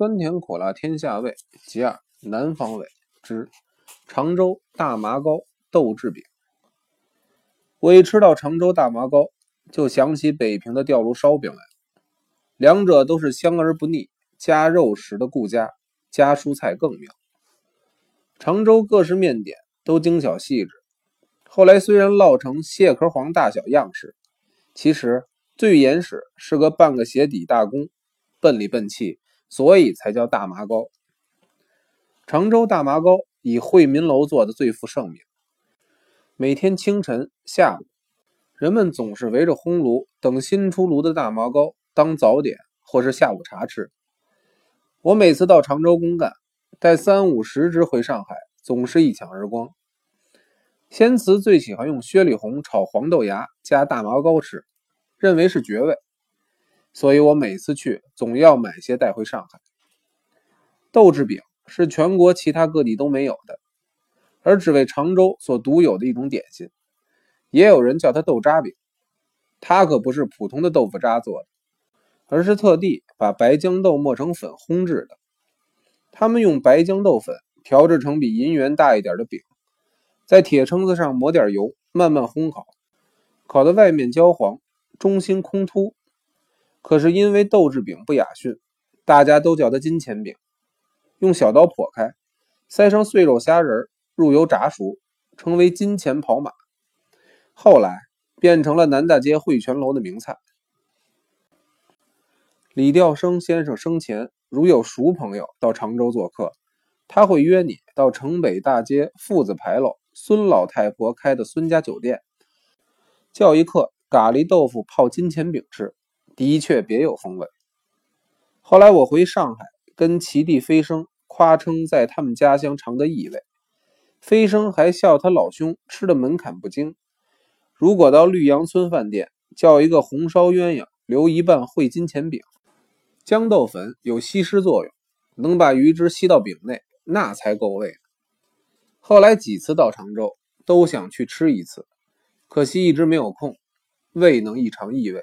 酸甜苦辣天下味，其二南方味之常州大麻糕豆制饼。我一吃到常州大麻糕，就想起北平的吊炉烧饼来。两者都是香而不腻，加肉食的顾家，加蔬菜更妙。常州各式面点都精巧细致，后来虽然烙成蟹壳黄大小样式，其实最原始是个半个鞋底大工，笨里笨气。所以才叫大麻糕。常州大麻糕以惠民楼做的最负盛名。每天清晨、下午，人们总是围着烘炉等新出炉的大麻糕当早点或是下午茶吃。我每次到常州公干，带三五十只回上海，总是一抢而光。仙慈最喜欢用薛里红炒黄豆芽加大麻糕吃，认为是绝味。所以我每次去总要买些带回上海。豆制饼是全国其他各地都没有的，而只为常州所独有的一种点心。也有人叫它豆渣饼，它可不是普通的豆腐渣做的，而是特地把白豇豆磨成粉烘制的。他们用白豇豆粉调制成比银元大一点的饼，在铁撑子上抹点油，慢慢烘烤，烤的外面焦黄，中心空凸。可是因为豆制饼不雅驯，大家都叫它金钱饼。用小刀剖开，塞上碎肉虾仁，入油炸熟，称为金钱跑马。后来变成了南大街汇泉楼的名菜。李调生先生生前如有熟朋友到常州做客，他会约你到城北大街父子牌楼孙老太婆开的孙家酒店，叫一客咖喱豆腐泡金钱饼吃。的确别有风味。后来我回上海，跟其弟飞升夸称在他们家乡尝得异味。飞升还笑他老兄吃的门槛不精。如果到绿杨村饭店叫一个红烧鸳鸯，留一半烩金钱饼，豇豆粉有吸湿作用，能把鱼汁吸到饼内，那才够味。后来几次到常州，都想去吃一次，可惜一直没有空，未能一尝异味。